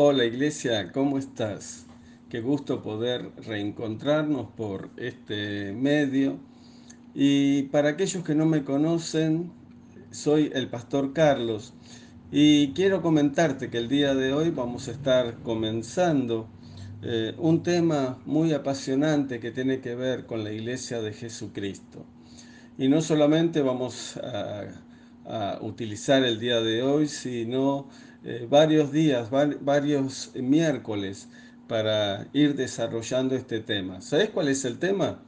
Hola iglesia, ¿cómo estás? Qué gusto poder reencontrarnos por este medio. Y para aquellos que no me conocen, soy el pastor Carlos y quiero comentarte que el día de hoy vamos a estar comenzando eh, un tema muy apasionante que tiene que ver con la iglesia de Jesucristo. Y no solamente vamos a, a utilizar el día de hoy, sino eh, varios días, varios miércoles para ir desarrollando este tema. ¿Sabes cuál es el tema?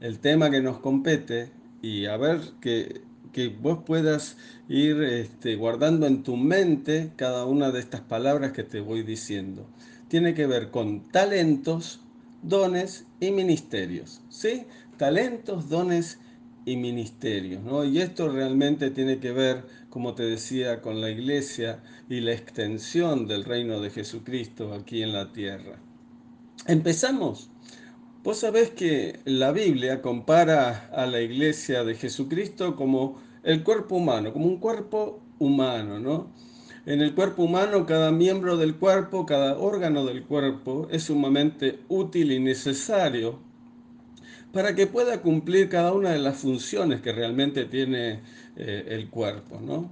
El tema que nos compete y a ver que, que vos puedas ir este, guardando en tu mente cada una de estas palabras que te voy diciendo. Tiene que ver con talentos, dones y ministerios. ¿Sí? Talentos, dones y ministerios. ¿no? Y esto realmente tiene que ver, como te decía, con la iglesia y la extensión del reino de Jesucristo aquí en la tierra. Empezamos. Vos sabés que la Biblia compara a la iglesia de Jesucristo como el cuerpo humano, como un cuerpo humano, ¿no? En el cuerpo humano, cada miembro del cuerpo, cada órgano del cuerpo es sumamente útil y necesario para que pueda cumplir cada una de las funciones que realmente tiene eh, el cuerpo. ¿no?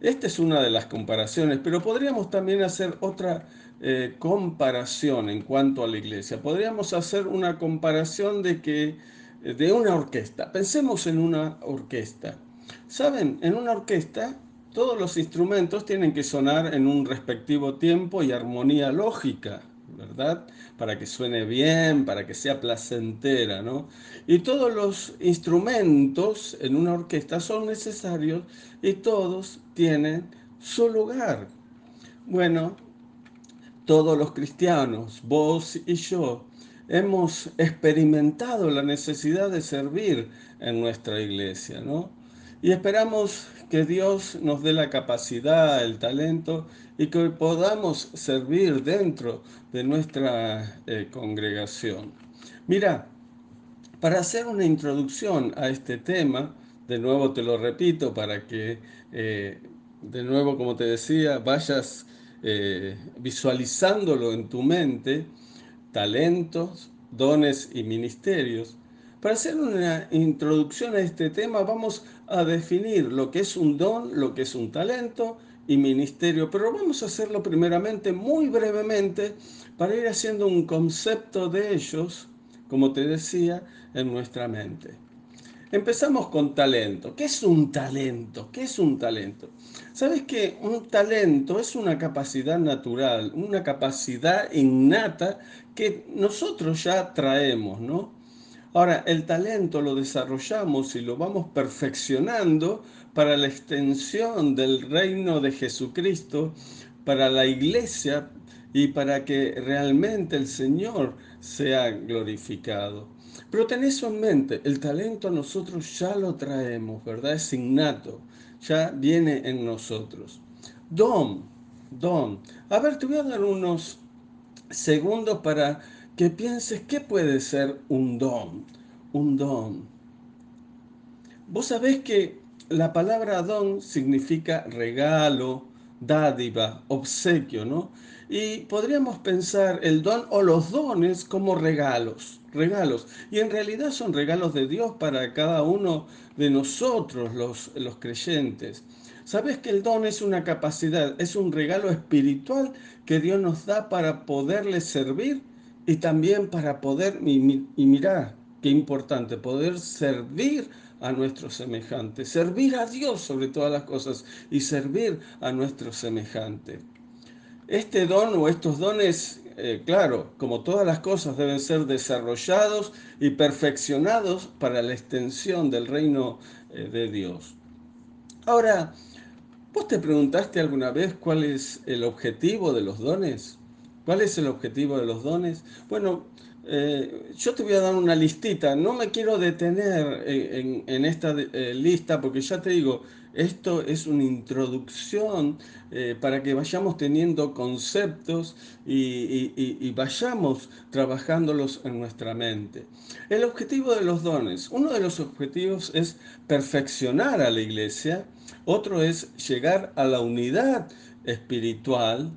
Esta es una de las comparaciones, pero podríamos también hacer otra eh, comparación en cuanto a la iglesia. Podríamos hacer una comparación de que eh, de una orquesta. Pensemos en una orquesta. Saben, en una orquesta todos los instrumentos tienen que sonar en un respectivo tiempo y armonía lógica. ¿Verdad? Para que suene bien, para que sea placentera, ¿no? Y todos los instrumentos en una orquesta son necesarios y todos tienen su lugar. Bueno, todos los cristianos, vos y yo, hemos experimentado la necesidad de servir en nuestra iglesia, ¿no? Y esperamos que Dios nos dé la capacidad, el talento y que podamos servir dentro de nuestra eh, congregación. Mira, para hacer una introducción a este tema, de nuevo te lo repito para que, eh, de nuevo como te decía, vayas eh, visualizándolo en tu mente, talentos, dones y ministerios, para hacer una introducción a este tema vamos a definir lo que es un don, lo que es un talento y ministerio, pero vamos a hacerlo primeramente muy brevemente para ir haciendo un concepto de ellos, como te decía, en nuestra mente. Empezamos con talento. ¿Qué es un talento? ¿Qué es un talento? Sabes que un talento es una capacidad natural, una capacidad innata que nosotros ya traemos, ¿no? Ahora, el talento lo desarrollamos y lo vamos perfeccionando para la extensión del reino de Jesucristo, para la iglesia y para que realmente el Señor sea glorificado. Pero ten eso en mente, el talento nosotros ya lo traemos, ¿verdad? Es innato, ya viene en nosotros. Don, don. A ver, te voy a dar unos segundos para que pienses qué puede ser un don. Un don. Vos sabés que la palabra don significa regalo, dádiva, obsequio, ¿no? Y podríamos pensar el don o los dones como regalos, regalos. Y en realidad son regalos de Dios para cada uno de nosotros, los, los creyentes. Sabes que el don es una capacidad, es un regalo espiritual que Dios nos da para poderle servir y también para poder, y, y mirar, qué importante, poder servir a nuestros semejantes, servir a Dios sobre todas las cosas y servir a nuestros semejantes. Este don o estos dones, eh, claro, como todas las cosas, deben ser desarrollados y perfeccionados para la extensión del reino eh, de Dios. Ahora, ¿vos te preguntaste alguna vez cuál es el objetivo de los dones? ¿Cuál es el objetivo de los dones? Bueno, eh, yo te voy a dar una listita. No me quiero detener en, esta eh, lista porque ya te digo, esto es una introducción eh, para que vayamos teniendo conceptos y, y, vayamos trabajándolos en nuestra mente. El objetivo de los dones. Uno de los objetivos es perfeccionar a la iglesia. Otro es llegar a la unidad espiritual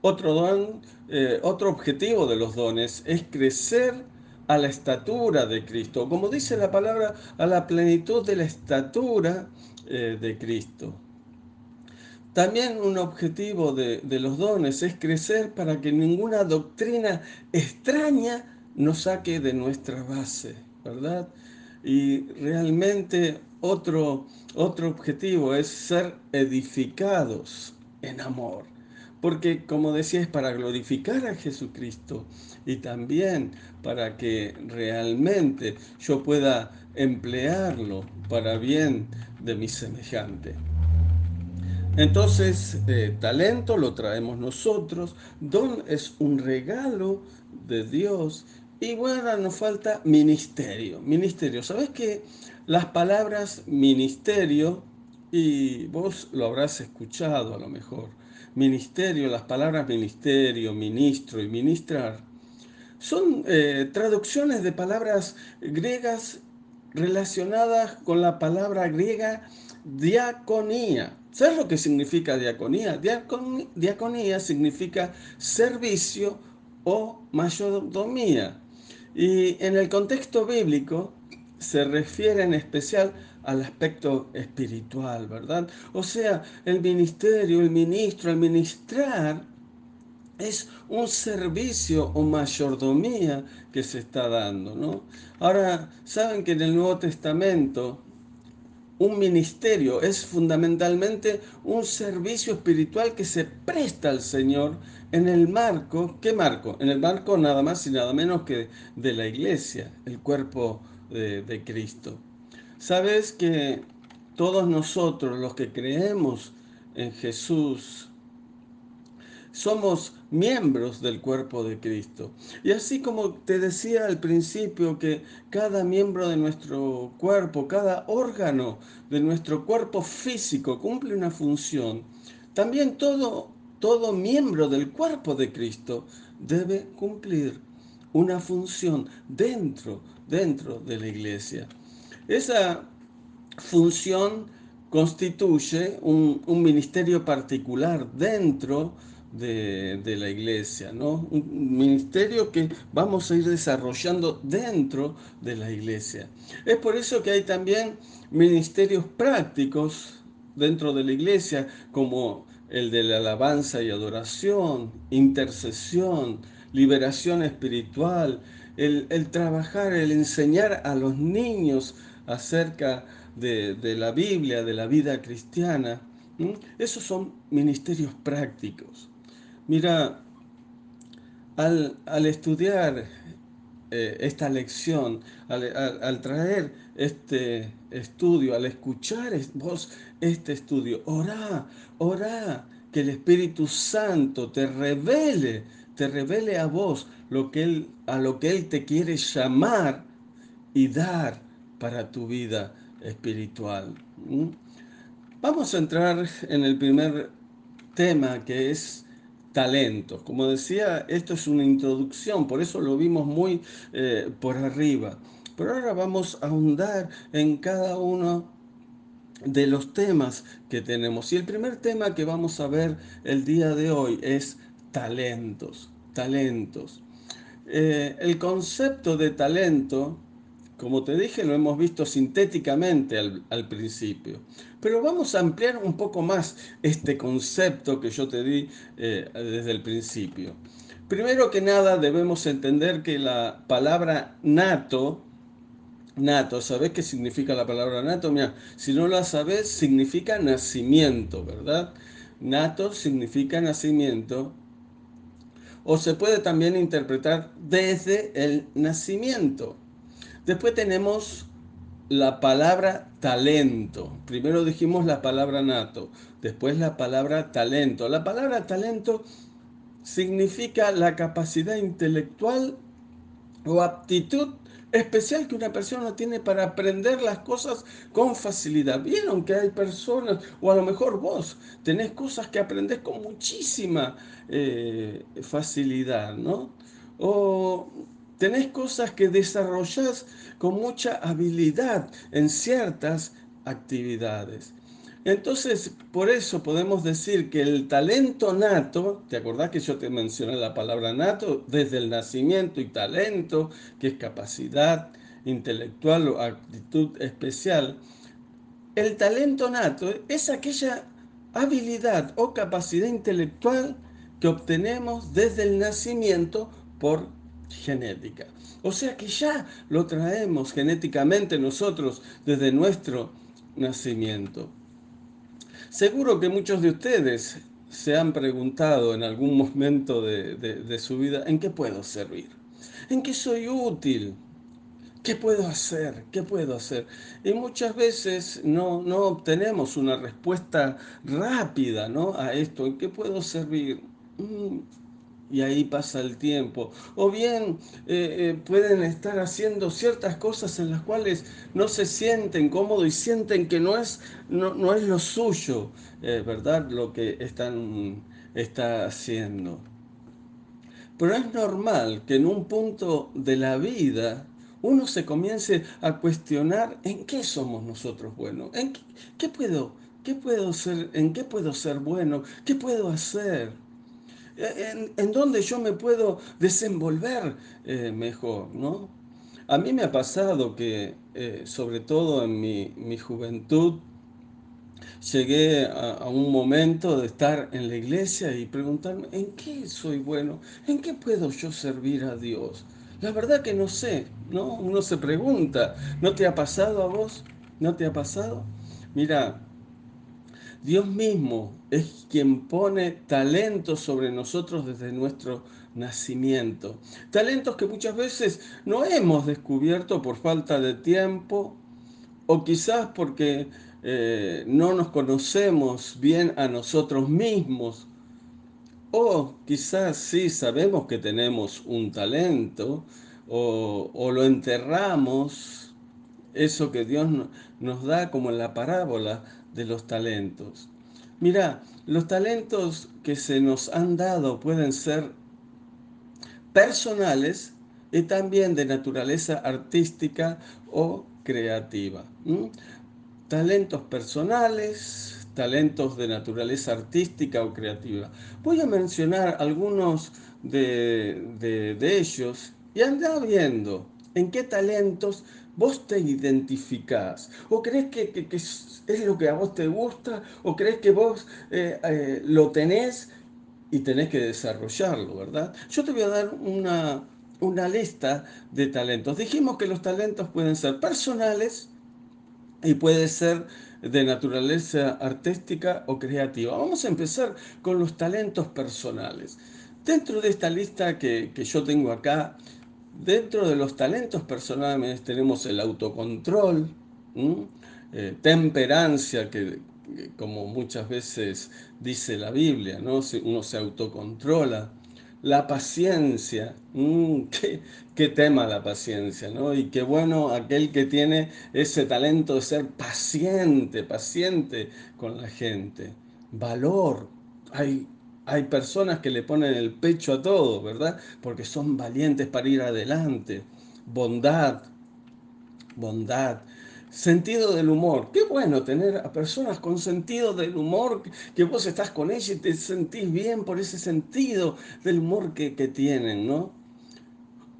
Otro don, eh, otro objetivo de los dones es crecer a la estatura de Cristo, como dice la palabra, a la plenitud de la estatura eh, de Cristo. También un objetivo de, de, los dones es crecer para que ninguna doctrina extraña nos saque de nuestra base, ¿verdad? Y realmente otro, otro objetivo es ser edificados en amor. Porque como decía, es para glorificar a Jesucristo y también para que realmente yo pueda emplearlo para bien de mi semejante. Entonces, eh, talento lo traemos nosotros, don es un regalo de Dios y bueno, nos falta ministerio. Ministerio, ¿sabes qué? Las palabras ministerio, y vos lo habrás escuchado a lo mejor, ministerio, las palabras ministerio, ministro y ministrar, son eh, traducciones de palabras griegas relacionadas con la palabra griega diaconía. ¿Sabes lo que significa diaconía? Diaconía significa servicio o mayordomía. Y en el contexto bíblico se refiere en especial al aspecto espiritual, ¿verdad? O sea, el ministerio, el ministro, el ministrar es un servicio o mayordomía que se está dando, ¿no? Ahora, saben que en el Nuevo Testamento un ministerio es fundamentalmente un servicio espiritual que se presta al Señor en el marco, ¿qué marco? En el marco nada más y nada menos que de la iglesia, el cuerpo de, de Cristo. Sabes que todos nosotros los que creemos en Jesús, somos miembros del cuerpo de Cristo. Y así como te decía al principio que cada miembro de nuestro cuerpo, cada órgano de nuestro cuerpo físico cumple una función, también todo, todo miembro del cuerpo de Cristo debe cumplir una función dentro, dentro de la iglesia. Esa función constituye un, un ministerio particular dentro de, la iglesia, ¿no? Un ministerio que vamos a ir desarrollando dentro de la iglesia. Es por eso que hay también ministerios prácticos dentro de la iglesia, como el de la alabanza y adoración, intercesión, liberación espiritual, el, trabajar, el enseñar a los niños acerca de, de la Biblia, de la vida cristiana. Esos son ministerios prácticos. Mira, al, estudiar eh, esta lección, al, traer este estudio, al escuchar vos este estudio, orá, orá, que el Espíritu Santo te revele, te revele a vos lo que él, a lo que Él te quiere llamar y dar para tu vida espiritual. Vamos a entrar en el primer tema que es talentos. Como decía, esto es una introducción, por eso lo vimos muy eh, por arriba. Pero ahora vamos a ahondar en cada uno de los temas que tenemos. Y el primer tema que vamos a ver el día de hoy es talentos, talentos. Eh, el concepto de talento como te dije, lo hemos visto sintéticamente al, principio. Pero vamos a ampliar un poco más este concepto que yo te di eh, desde el principio. Primero que nada debemos entender que la palabra nato, nato, ¿sabes qué significa la palabra nato? Mira, si no la sabes, significa nacimiento, ¿verdad? Nato significa nacimiento. O se puede también interpretar desde el nacimiento. Después tenemos la palabra talento. Primero dijimos la palabra nato, después la palabra talento. La palabra talento significa la capacidad intelectual o aptitud especial que una persona tiene para aprender las cosas con facilidad. Vieron que hay personas, o a lo mejor vos, tenés cosas que aprendés con muchísima eh, facilidad, ¿no? O tenés cosas que desarrollás con mucha habilidad en ciertas actividades. Entonces, por eso podemos decir que el talento nato, ¿te acordás que yo te mencioné la palabra nato? Desde el nacimiento y talento, que es capacidad intelectual o actitud especial. El talento nato es aquella habilidad o capacidad intelectual que obtenemos desde el nacimiento por genética. O sea que ya lo traemos genéticamente nosotros desde nuestro nacimiento. Seguro que muchos de ustedes se han preguntado en algún momento de, su vida, ¿en qué puedo servir? ¿En qué soy útil? ¿Qué puedo hacer? ¿Qué puedo hacer? Y muchas veces no, no obtenemos una respuesta rápida ¿no? a esto. ¿En qué puedo servir? Mm, y ahí pasa el tiempo. O bien eh, eh, pueden estar haciendo ciertas cosas en las cuales no se sienten cómodos y sienten que no es, no, es lo suyo, eh, ¿verdad? Lo que están está haciendo. Pero es normal que en un punto de la vida uno se comience a cuestionar en qué somos nosotros buenos, en qué, puedo, qué puedo ser, en qué puedo ser bueno, qué puedo hacer en, donde yo me puedo desenvolver eh, mejor, ¿no? A mí me ha pasado que, eh, sobre todo en mi, juventud, llegué a, un momento de estar en la iglesia y preguntarme, ¿en qué soy bueno? ¿En qué puedo yo servir a Dios? La verdad que no sé, ¿no? Uno se pregunta, ¿no te ha pasado a vos? ¿No te ha pasado? Mira, Dios mismo es quien pone talentos sobre nosotros desde nuestro nacimiento. Talentos que muchas veces no hemos descubierto por falta de tiempo o quizás porque eh, no nos conocemos bien a nosotros mismos. O quizás sí sabemos que tenemos un talento o, o lo enterramos, eso que Dios nos da como en la parábola de los talentos. Mira, los talentos que se nos han dado pueden ser personales y también de naturaleza artística o creativa. Talentos personales, talentos de naturaleza artística o creativa. Voy a mencionar algunos de, de ellos y anda viendo en qué talentos vos te identificás. ¿O crees que, es lo que a vos te gusta? ¿O crees que vos eh, eh, lo tenés y tenés que desarrollarlo, verdad? Yo te voy a dar una, una lista de talentos. Dijimos que los talentos pueden ser personales y puede ser de naturaleza artística o creativa. Vamos a empezar con los talentos personales. Dentro de esta lista que, que yo tengo acá, Dentro de los talentos personales tenemos el autocontrol, eh, temperancia, que, como muchas veces dice la Biblia, ¿no? uno se autocontrola, la paciencia, qué, tema la paciencia, ¿no? Y qué bueno aquel que tiene ese talento de ser paciente, paciente con la gente. Valor, hay hay personas que le ponen el pecho a todo, ¿verdad? Porque son valientes para ir adelante. Bondad, bondad. Sentido del humor. Qué bueno tener a personas con sentido del humor, que vos estás con ellas y te sentís bien por ese sentido del humor que, que tienen, ¿no?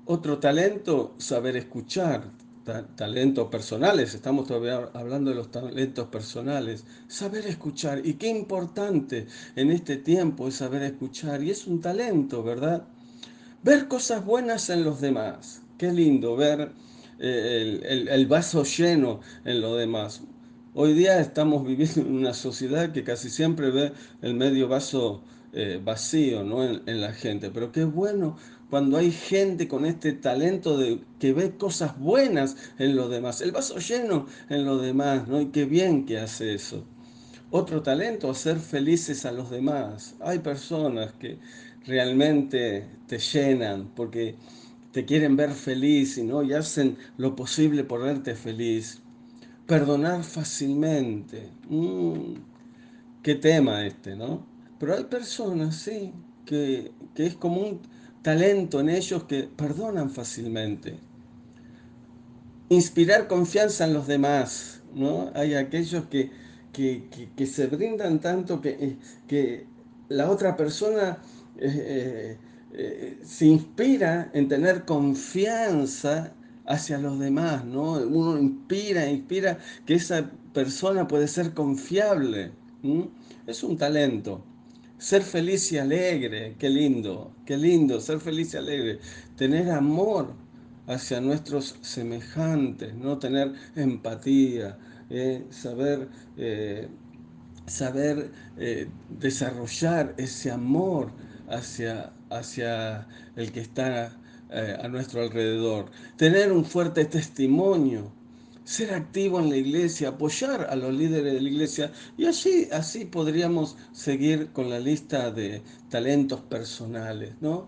Otro talento, saber escuchar talentos personales, estamos todavía hablando de los talentos personales, saber escuchar. Y qué importante en este tiempo es saber escuchar. Y es un talento, ¿verdad? Ver cosas buenas en los demás. Qué lindo ver eh, el, vaso lleno en los demás. Hoy día estamos viviendo en una sociedad que casi siempre ve el medio vaso eh, vacío ¿no? en, en la gente. Pero qué bueno cuando hay gente con este talento de que ve cosas buenas en los demás, el vaso lleno en los demás, ¿no? Y qué bien que hace eso. Otro talento, hacer felices a los demás. Hay personas que realmente te llenan porque te quieren ver feliz y, ¿no? y hacen lo posible por verte feliz. Perdonar fácilmente. Mm, qué tema este, ¿no? Pero hay personas, sí, que, que es como un talento en ellos que perdonan fácilmente. Inspirar confianza en los demás, ¿no? Hay aquellos que, que, se brindan tanto que, que la otra persona eh, eh, se inspira en tener confianza hacia los demás, ¿no? Uno inspira, inspira que esa persona puede ser confiable. Es un talento. Ser feliz y alegre, qué lindo, qué lindo, ser feliz y alegre. Tener amor hacia nuestros semejantes, ¿no? Tener empatía, eh, saber, eh, saber eh, desarrollar ese amor hacia, hacia el que está a nuestro alrededor. Tener un fuerte testimonio ser activo en la iglesia, apoyar a los líderes de la iglesia y así, así podríamos seguir con la lista de talentos personales, ¿no?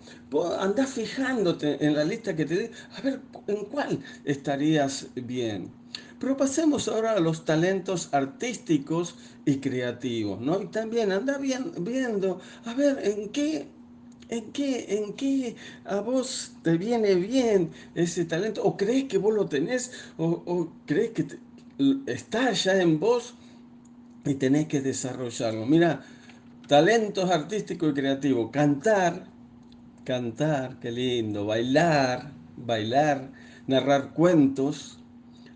Andá fijándote en la lista que te dé, a ver en cuál estarías bien. Pero pasemos ahora a los talentos artísticos y creativos, ¿no? Y también anda viendo, a ver, en qué ¿En qué, ¿En qué a vos te viene bien ese talento? ¿O crees que vos lo tenés? ¿O, crees que está ya en vos y tenés que desarrollarlo? Mira, talentos artísticos y creativos. Cantar, cantar, qué lindo. Bailar, bailar. Narrar cuentos.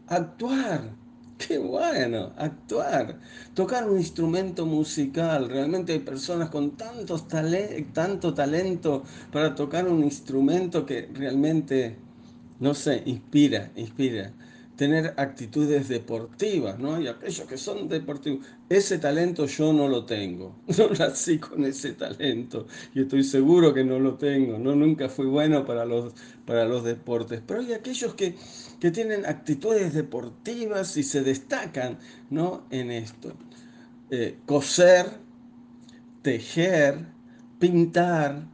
Actuar Qué bueno, actuar, tocar un instrumento musical. Realmente hay personas con tantos tanto talento para tocar un instrumento que realmente, no sé, inspira, inspira tener actitudes deportivas, ¿no? Y aquellos que son deportivos, ese talento yo no lo tengo, no nací con ese talento y estoy seguro que no lo tengo, no nunca fui bueno para los, para los deportes, pero hay aquellos que, que tienen actitudes deportivas y se destacan, ¿no? En esto. Eh, coser, tejer, pintar,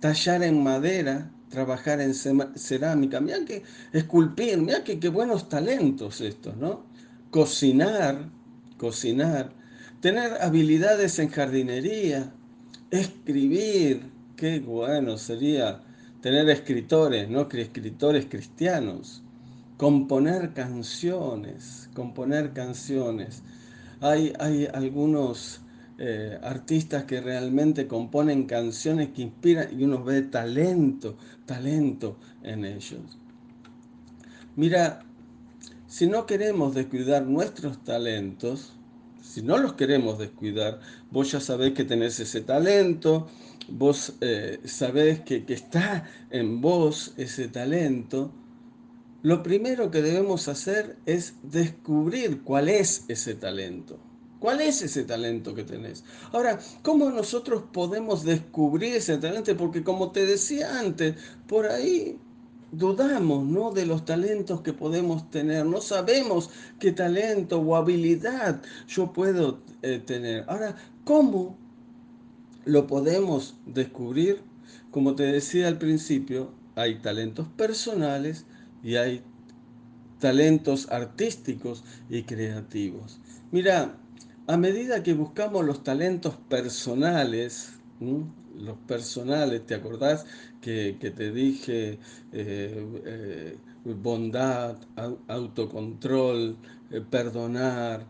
tallar en madera, trabajar en cerámica, mira que esculpir, mira que qué buenos talentos estos, ¿no? Cocinar, cocinar, tener habilidades en jardinería, escribir, qué bueno sería tener escritores, ¿no? Escritores cristianos, componer canciones, componer canciones. Hay, hay algunos eh, artistas que realmente componen canciones que inspiran y uno ve talento, talento en ellos. Mira, si no queremos descuidar nuestros talentos, si no los queremos descuidar, vos ya sabés que tenés ese talento, vos eh, sabés que, que está en vos ese talento, lo primero que debemos hacer es descubrir cuál es ese talento. ¿Cuál es ese talento que tenés? Ahora, ¿cómo nosotros podemos descubrir ese talento? Porque como te decía antes, por ahí dudamos ¿no? de los talentos que podemos tener. No sabemos qué talento o habilidad yo puedo eh, tener. Ahora, ¿cómo lo podemos descubrir? Como te decía al principio, hay talentos personales y hay talentos artísticos y creativos. Mira, a medida que buscamos los talentos personales, los personales, ¿te acordás que, te dije eh, eh, bondad, autocontrol, eh, perdonar,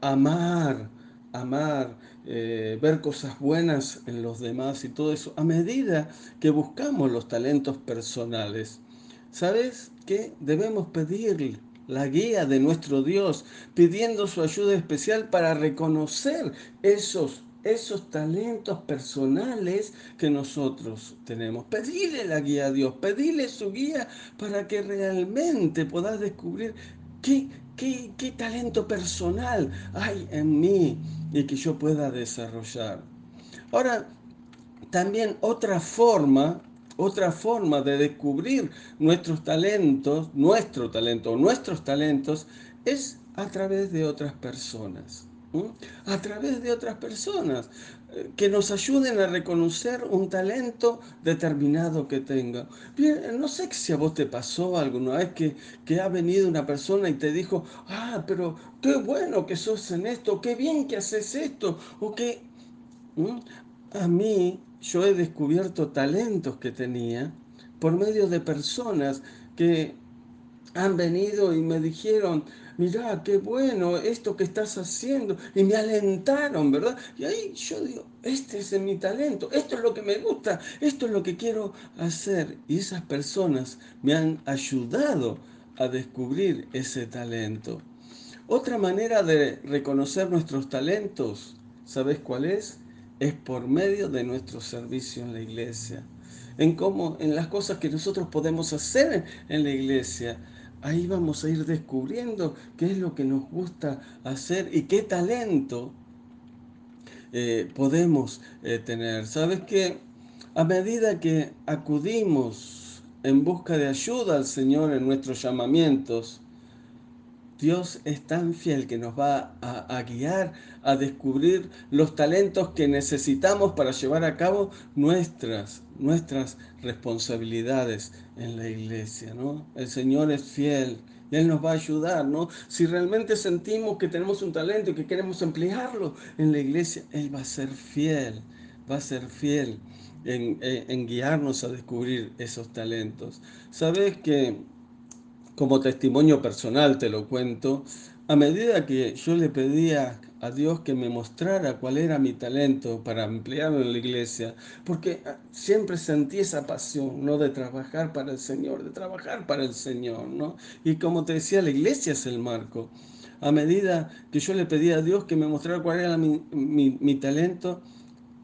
amar, amar, ver cosas buenas en los demás y todo eso? A medida que buscamos los talentos personales, ¿sabes qué? Debemos pedirle la guía de nuestro Dios, pidiendo su ayuda especial para reconocer esos, esos talentos personales que nosotros tenemos. Pedirle la guía a Dios, pedirle su guía para que realmente puedas descubrir qué, qué, qué talento personal hay en mí y que yo pueda desarrollar. Ahora, también otra forma otra forma de descubrir nuestros talentos, nuestro talento, nuestros talentos, es a través de otras personas. A través de otras personas eh, que nos ayuden a reconocer un talento determinado que tenga. Bien, no sé si a vos te pasó alguna vez que, que ha venido una persona y te dijo, ah, pero qué bueno que sos en esto, qué bien que haces esto, o que a mí yo he descubierto talentos que tenía por medio de personas que han venido y me dijeron, mirá, qué bueno esto que estás haciendo. Y me alentaron, ¿verdad? Y ahí yo digo, este es mi talento, esto es lo que me gusta, esto es lo que quiero hacer. Y esas personas me han ayudado a descubrir ese talento. Otra manera de reconocer nuestros talentos, ¿sabes cuál es? Es por medio de nuestro servicio en la iglesia. En cómo, en las cosas que nosotros podemos hacer en la iglesia ahí vamos a ir descubriendo qué es lo que nos gusta hacer y qué talento eh, podemos eh, tener. ¿Sabes que A medida que acudimos en busca de ayuda al Señor en nuestros llamamientos, Dios es tan fiel que nos va a, guiar a descubrir los talentos que necesitamos para llevar a cabo nuestras, nuestras responsabilidades en la iglesia, ¿no? El Señor es fiel y Él nos va a ayudar, ¿no? Si realmente sentimos que tenemos un talento y que queremos emplearlo en la iglesia, Él va a ser fiel, va a ser fiel en, en guiarnos a descubrir esos talentos. Sabes que como testimonio personal te lo cuento, a medida que yo le pedía a Dios que me mostrara cuál era mi talento para emplearlo en la iglesia, porque ah, siempre sentí esa pasión, ¿no? De trabajar para el Señor, de trabajar para el Señor, ¿no? Y como te decía, la iglesia es el marco. A medida que yo le pedía a Dios que me mostrara cuál era mi, mi talento,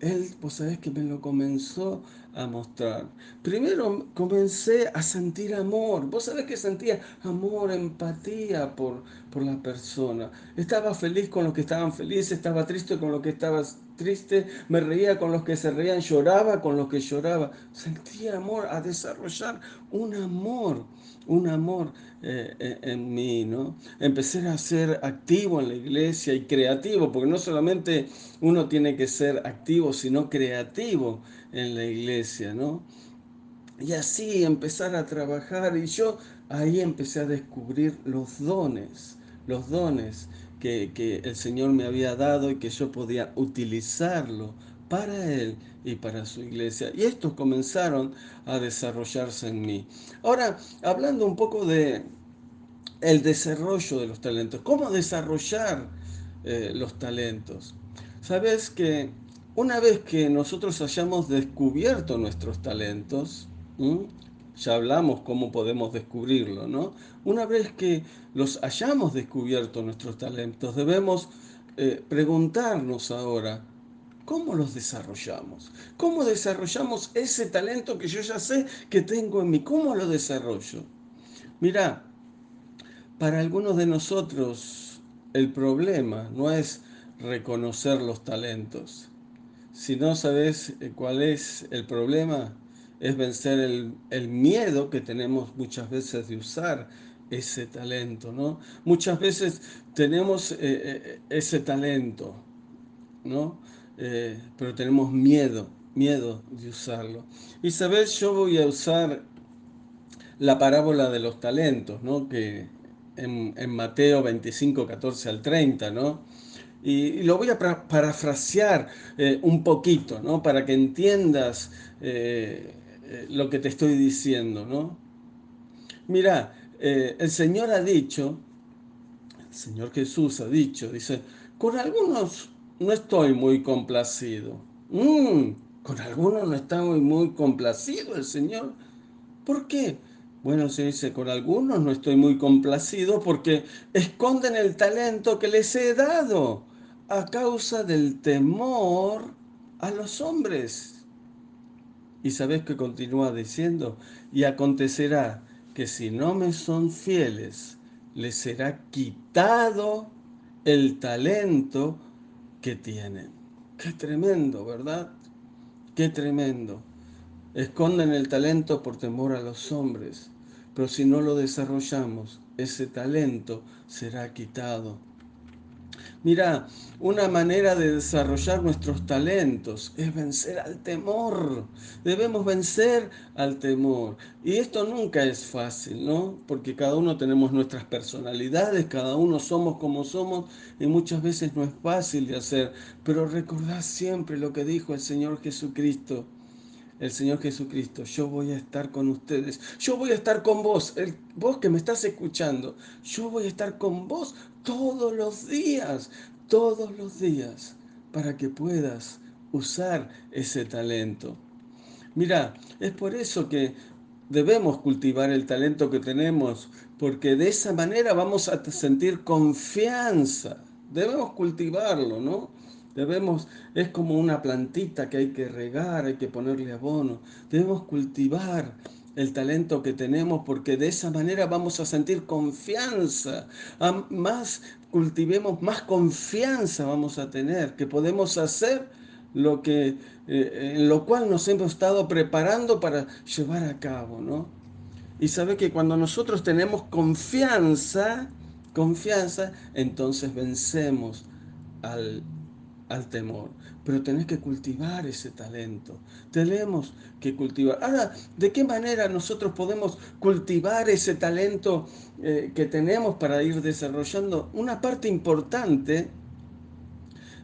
Él, pues sabes que me lo comenzó a mostrar. Primero comencé a sentir amor. Vos sabés que sentía amor, empatía por, por la persona. Estaba feliz con los que estaban felices, estaba triste con los que estaban triste, me reía con los que se reían, lloraba con los que lloraba. Sentía amor, a desarrollar un amor, un amor eh, eh, en mí, ¿no? Empecé a ser activo en la iglesia y creativo, porque no solamente uno tiene que ser activo, sino creativo en la iglesia, ¿no? Y así empezar a trabajar y yo ahí empecé a descubrir los dones, los dones que, que el Señor me había dado y que yo podía utilizarlo para Él y para su iglesia. Y estos comenzaron a desarrollarse en mí. Ahora, hablando un poco de el desarrollo de los talentos, cómo desarrollar eh, los talentos. Sabes que una vez que nosotros hayamos descubierto nuestros talentos, ya hablamos cómo podemos descubrirlo, ¿no? Una vez que los hayamos descubierto nuestros talentos, debemos eh, preguntarnos ahora, ¿cómo los desarrollamos? ¿Cómo desarrollamos ese talento que yo ya sé que tengo en mí? ¿Cómo lo desarrollo? Mira, para algunos de nosotros el problema no es reconocer los talentos, si no sabes eh, cuál es el problema, es vencer el, miedo que tenemos muchas veces de usar ese talento, ¿no? Muchas veces tenemos eh, eh, ese talento, ¿no? pero tenemos miedo, miedo de usarlo. Y sabes, yo voy a usar la parábola de los talentos, ¿no? Que en, en Mateo 25, 14 al 30, ¿no? Y, lo voy a parafrasear eh, un poquito, ¿no? Para que entiendas eh, eh, lo que te estoy diciendo, ¿no? Mira, el Señor ha dicho, el Señor Jesús ha dicho, dice, con algunos no estoy muy complacido. Mm, con algunos no está muy, muy complacido el Señor. ¿Por qué? Bueno, se dice, con algunos no estoy muy complacido porque esconden el talento que les he dado a causa del temor a los hombres. Y sabes que continúa diciendo, y acontecerá que si no me son fieles, les será quitado el talento que tienen. Qué tremendo, ¿verdad? Qué tremendo. Esconden el talento por temor a los hombres, pero si no lo desarrollamos, ese talento será quitado Mira, una manera de desarrollar nuestros talentos es vencer al temor. Debemos vencer al temor. Y esto nunca es fácil, ¿no? Porque cada uno tenemos nuestras personalidades, cada uno somos como somos y muchas veces no es fácil de hacer. Pero recordad siempre lo que dijo el Señor Jesucristo. el Señor Jesucristo, yo voy a estar con ustedes, yo voy a estar con vos, el, vos que me estás escuchando, yo voy a estar con vos todos los días, todos los días, para que puedas usar ese talento. Mira, es por eso que debemos cultivar el talento que tenemos, porque de esa manera vamos a sentir confianza. Debemos cultivarlo, ¿no? Debemos, es como una plantita que hay que regar, hay que ponerle abono. Debemos cultivar el talento que tenemos porque de esa manera vamos a sentir confianza. más cultivemos, más confianza vamos a tener, que podemos hacer lo que, eh, en lo cual nos hemos estado preparando para llevar a cabo, ¿no? Y sabe que cuando nosotros tenemos confianza, confianza, entonces vencemos al al temor. Pero tenés que cultivar ese talento. Tenemos que cultivar. Ahora, ¿de qué manera nosotros podemos cultivar ese talento eh, que tenemos para ir desarrollando? Una parte importante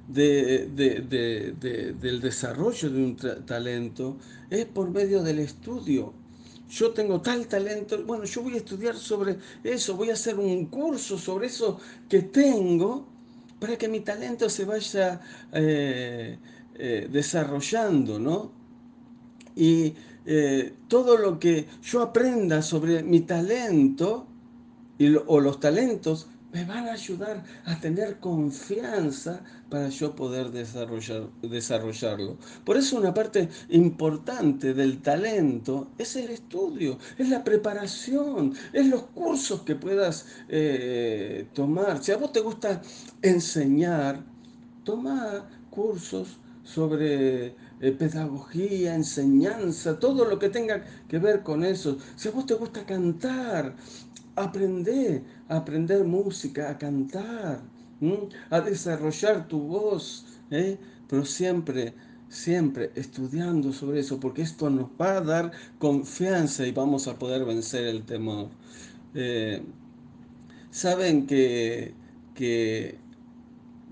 del desarrollo de un talento es por medio del estudio. Yo tengo tal talento, bueno, yo voy a estudiar sobre eso, voy a hacer un curso sobre eso que tengo para que mi talento se vaya eh, eh, desarrollando, ¿no? Y eh, todo lo que yo aprenda sobre mi talento o los talentos me van a ayudar a tener confianza para yo poder desarrollar, desarrollarlo. Por eso una parte importante del talento es el estudio, es la preparación, es los cursos que puedas eh, tomar. Si a vos te gusta enseñar, toma cursos sobre eh, pedagogía, enseñanza, todo lo que tenga que ver con eso. Si a vos te gusta cantar, aprende a aprender música, a cantar, a desarrollar tu voz, ¿eh? pero siempre, siempre estudiando sobre eso, porque esto nos va a dar confianza y vamos a poder vencer el temor. Eh, saben que, que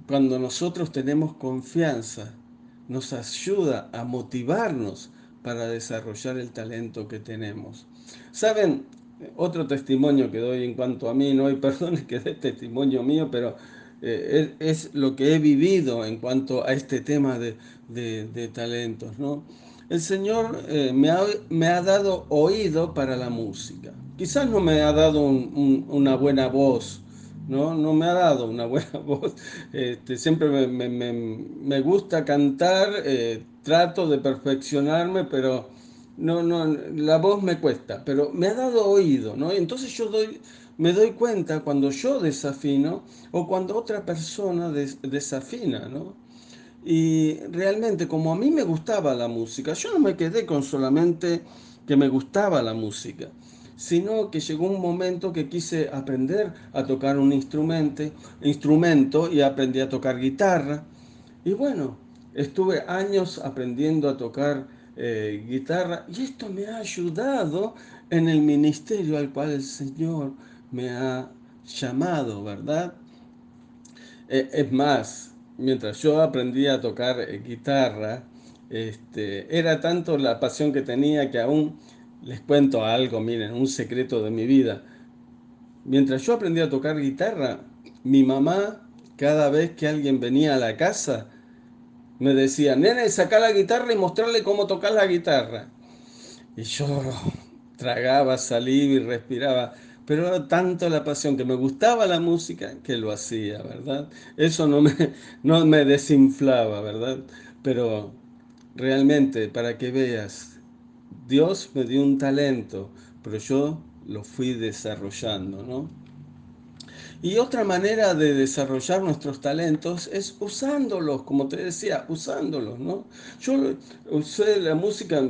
cuando nosotros tenemos confianza, nos ayuda a motivarnos para desarrollar el talento que tenemos. Saben, otro testimonio que doy en cuanto a mí, no hay personas que dé testimonio mío, pero eh, es, lo que he vivido en cuanto a este tema de, talentos. ¿no? El Señor eh, me, ha, me, ha, dado oído para la música. Quizás no me ha dado una buena voz, ¿no? No me ha dado una buena voz. Este, siempre me, me, me, gusta cantar, eh, trato de perfeccionarme, pero no, no, la voz me cuesta, pero me ha dado oído, ¿no? Entonces yo doy, me doy cuenta cuando yo desafino o cuando otra persona desafina, ¿no? Y realmente, como a mí me gustaba la música, yo no me quedé con solamente que me gustaba la música, sino que llegó un momento que quise aprender a tocar un instrumento, instrumento y aprendí a tocar guitarra. Y bueno, estuve años aprendiendo a tocar eh, guitarra y esto me ha ayudado en el ministerio al cual el Señor me ha llamado, ¿verdad? Eh, es más, mientras yo aprendía a tocar eh, guitarra, este, era tanto la pasión que tenía que aún les cuento algo, miren, un secreto de mi vida. Mientras yo aprendía a tocar guitarra, mi mamá, cada vez que alguien venía a la casa, me decía, nene, saca la guitarra y mostrarle cómo tocar la guitarra. Y yo tragaba, salía y respiraba. Pero era tanto la pasión que me gustaba la música que lo hacía, ¿verdad? Eso no me, no me desinflaba, ¿verdad? Pero realmente, para que veas, Dios me dio un talento, pero yo lo fui desarrollando, ¿no? Y otra manera de desarrollar nuestros talentos es usándolos, como te decía, usándolos, ¿no? Yo usé la música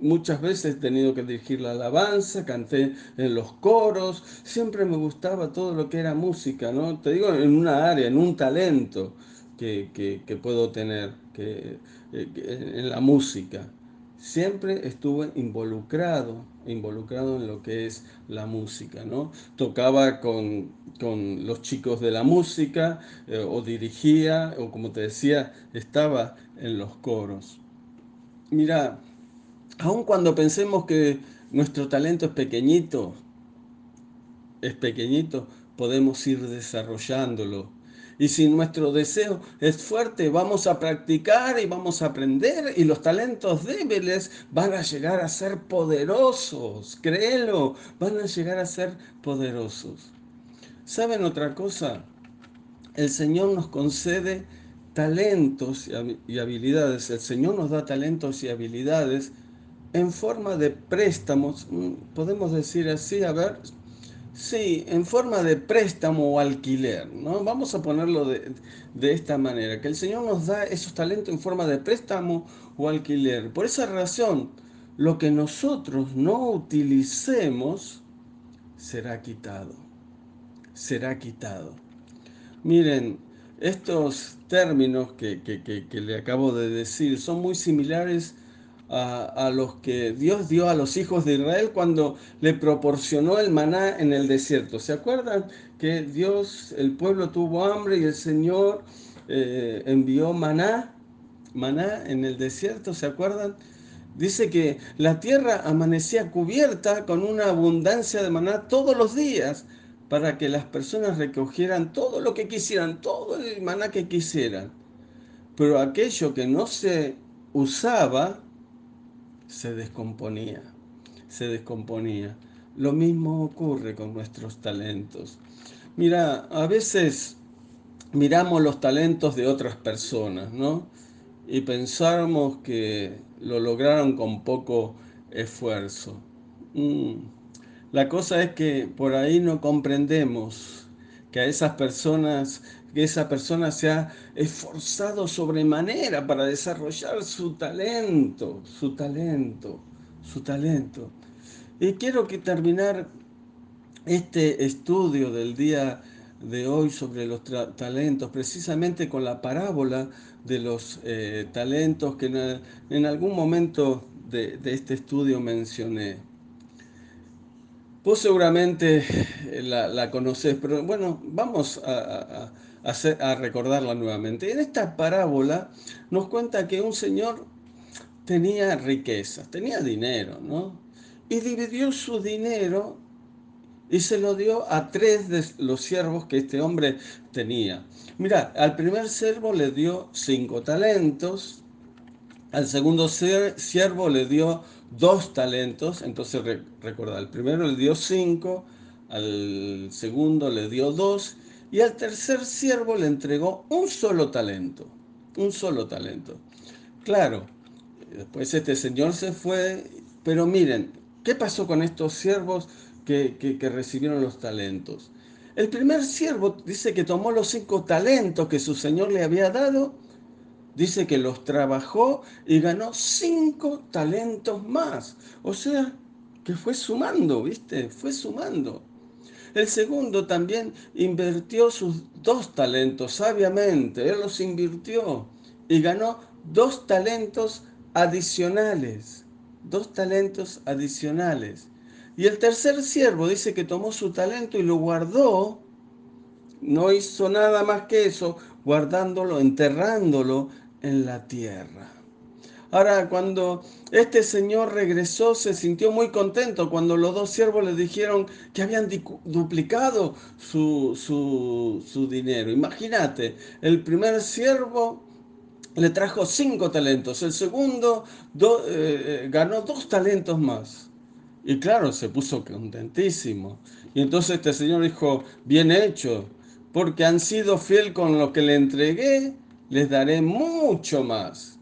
muchas veces he tenido que dirigir la alabanza, canté en los coros, siempre me gustaba todo lo que era música, ¿no? Te digo, en una área, en un talento que, que, puedo tener que, eh, en la música siempre estuve involucrado, involucrado en lo que es la música, ¿no? Tocaba con, los chicos de la música, eh, o dirigía, o como te decía, estaba en los coros. Mira, aun cuando pensemos que nuestro talento es pequeñito, es pequeñito, podemos ir desarrollándolo. Y si nuestro deseo es fuerte, vamos a practicar y vamos a aprender y los talentos débiles van a llegar a ser poderosos. Créelo, van a llegar a ser poderosos. ¿Saben otra cosa? El Señor nos concede talentos y habilidades. El Señor nos da talentos y habilidades en forma de préstamos. Mm, podemos decir así, a ver, Sí, en forma de préstamo o alquiler, ¿no? Vamos a ponerlo de, esta manera, que el Señor nos da esos talentos en forma de préstamo o alquiler. Por esa razón, lo que nosotros no utilicemos será quitado, será quitado. Miren, estos términos que, que le acabo de decir son muy similares a, los que Dios dio a los hijos de Israel cuando le proporcionó el maná en el desierto. ¿Se acuerdan que Dios, el pueblo tuvo hambre y el Señor eh, envió maná, maná en el desierto? ¿Se acuerdan? Dice que la tierra amanecía cubierta con una abundancia de maná todos los días para que las personas recogieran todo lo que quisieran, todo el maná que quisieran. Pero aquello que no se usaba, se descomponía, se descomponía. Lo mismo ocurre con nuestros talentos. Mira, a veces miramos los talentos de otras personas, ¿no? Y pensamos que lo lograron con poco esfuerzo. Mm. La cosa es que por ahí no comprendemos que a esas personas que esa persona se ha esforzado sobremanera para desarrollar su talento, su talento, su talento. Y quiero que terminar este estudio del día de hoy sobre los talentos, precisamente con la parábola de los eh, talentos que en, algún momento de este estudio mencioné. Vos seguramente la, la conocés, pero bueno, vamos a, recordarla nuevamente. En esta parábola nos cuenta que un señor tenía riquezas, tenía dinero, ¿no? Y dividió su dinero y se lo dio a tres de los siervos que este hombre tenía. Mira, al primer siervo le dio cinco talentos, al segundo siervo le dio dos talentos, entonces recuerda, al primero le dio cinco, al segundo le dio dos y al tercer siervo le entregó un solo talento, un solo talento. Claro, después este señor se fue, pero miren, ¿qué pasó con estos siervos que, que recibieron los talentos? El primer siervo dice que tomó los cinco talentos que su señor le había dado, dice que los trabajó y ganó cinco talentos más. O sea, que fue sumando, ¿viste? Fue sumando. El segundo también invirtió sus dos talentos sabiamente, él los invirtió y ganó dos talentos adicionales, dos talentos adicionales. Y el tercer siervo dice que tomó su talento y lo guardó, no hizo nada más que eso, guardándolo, enterrándolo en la tierra. Ahora, cuando este señor regresó, se sintió muy contento cuando los dos siervos le dijeron que habían duplicado su, su, dinero. Imagínate, el primer siervo le trajo cinco talentos, el segundo eh, eh, ganó dos talentos más. Y claro, se puso contentísimo. Y entonces este señor dijo, bien hecho, porque han sido fiel con lo que le entregué, les daré mucho más.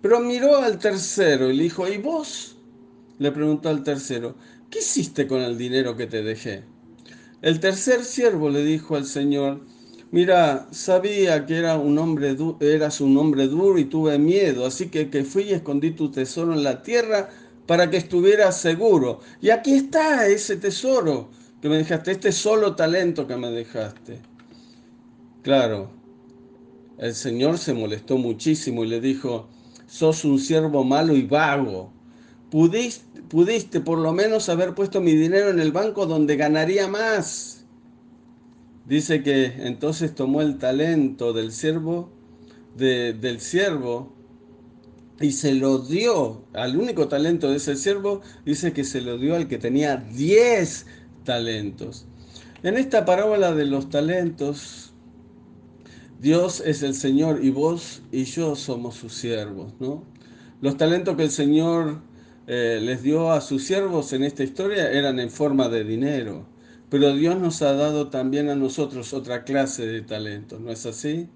Pero miró al tercero y le dijo, ¿y vos? Le preguntó al tercero, ¿qué hiciste con el dinero que te dejé? El tercer siervo le dijo al Señor, mira, sabía que era un hombre eras un hombre duro y tuve miedo, así que, que fui y escondí tu tesoro en la tierra para que estuvieras seguro. Y aquí está ese tesoro que me dejaste, este solo talento que me dejaste. Claro, el Señor se molestó muchísimo y le dijo, sos un siervo malo y vago. Pudiste, pudiste por lo menos haber puesto mi dinero en el banco donde ganaría más. Dice que entonces tomó el talento del siervo, del siervo y se lo dio al único talento de ese siervo, dice que se lo dio al que tenía 10 talentos. En esta parábola de los talentos, Dios es el Señor y vos y yo somos sus siervos, ¿no? Los talentos que el Señor eh, les dio a sus siervos en esta historia eran en forma de dinero, pero Dios nos ha dado también a nosotros otra clase de talentos, ¿no es así?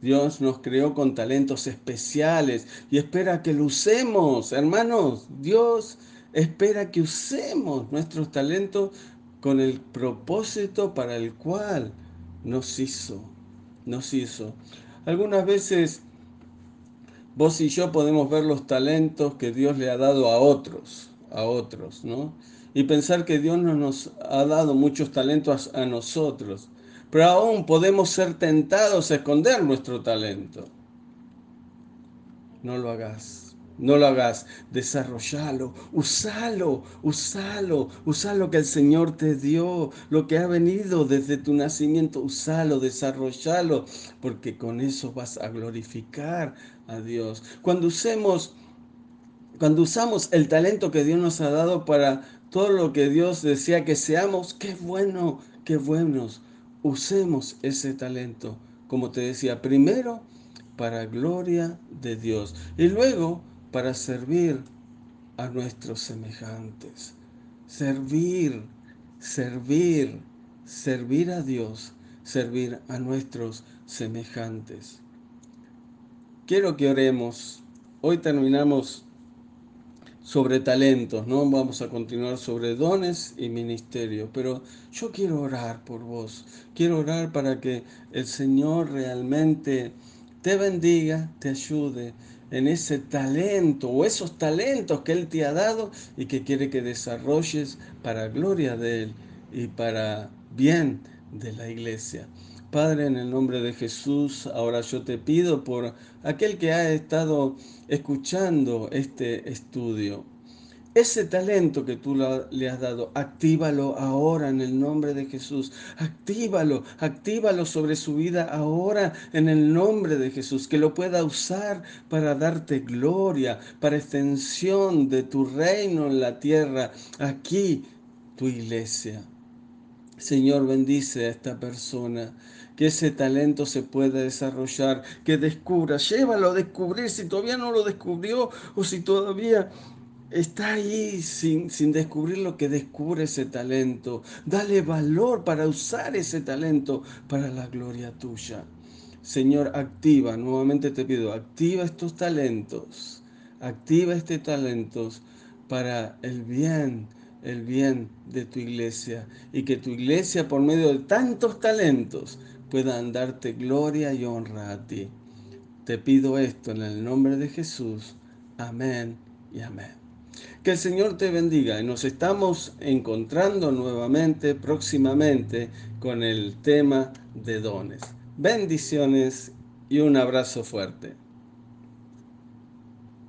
Dios nos creó con talentos especiales y espera que lo usemos, hermanos. Dios espera que usemos nuestros talentos con el propósito para el cual nos hizo. Nos hizo. Algunas veces vos y yo podemos ver los talentos que Dios le ha dado a otros, a otros, ¿no? Y pensar que Dios no nos ha dado muchos talentos a nosotros pero aún podemos ser tentados a esconder nuestro talento. No lo hagas, no lo hagas, desarrollalo, usalo, usalo, usalo que el Señor te dio, lo que ha venido desde tu nacimiento, usalo, desarrollalo, porque con eso vas a glorificar a Dios. Cuando usemos cuando usamos el talento que Dios nos ha dado para todo lo que Dios desea que seamos, qué bueno, qué buenos. Usemos ese talento, como te decía, primero para gloria de Dios. Y luego para servir a nuestros semejantes. Servir, servir, servir a Dios, servir a nuestros semejantes. Quiero que oremos. Hoy terminamos sobre talentos, ¿no? Vamos a continuar sobre dones y ministerio, pero yo quiero orar por vos, quiero orar para que el Señor realmente te bendiga, te ayude en ese talento o esos talentos que Él te ha dado y que quiere que desarrolles para gloria de Él y para bien de la iglesia. Padre, en el nombre de Jesús, ahora yo te pido por aquel que ha estado escuchando este estudio. Ese talento que tú le has dado, actívalo ahora en el nombre de Jesús. Actívalo, actívalo sobre su vida ahora en el nombre de Jesús. Que lo pueda usar para darte gloria, para extensión de tu reino en la tierra, aquí tu iglesia. Señor, bendice a esta persona que ese talento se pueda desarrollar, que descubra, llévalo a descubrir si todavía no lo descubrió o si todavía está ahí sin, sin, descubrir lo que descubre ese talento. Dale valor para usar ese talento para la gloria tuya. Señor, activa, nuevamente te pido, activa estos talentos, activa estos talentos para el bien el bien de tu iglesia y que tu iglesia por medio de tantos talentos puedan darte gloria y honra a ti. Te pido esto en el nombre de Jesús. Amén y amén. Que el Señor te bendiga y nos estamos encontrando nuevamente próximamente con el tema de dones. Bendiciones y un abrazo fuerte.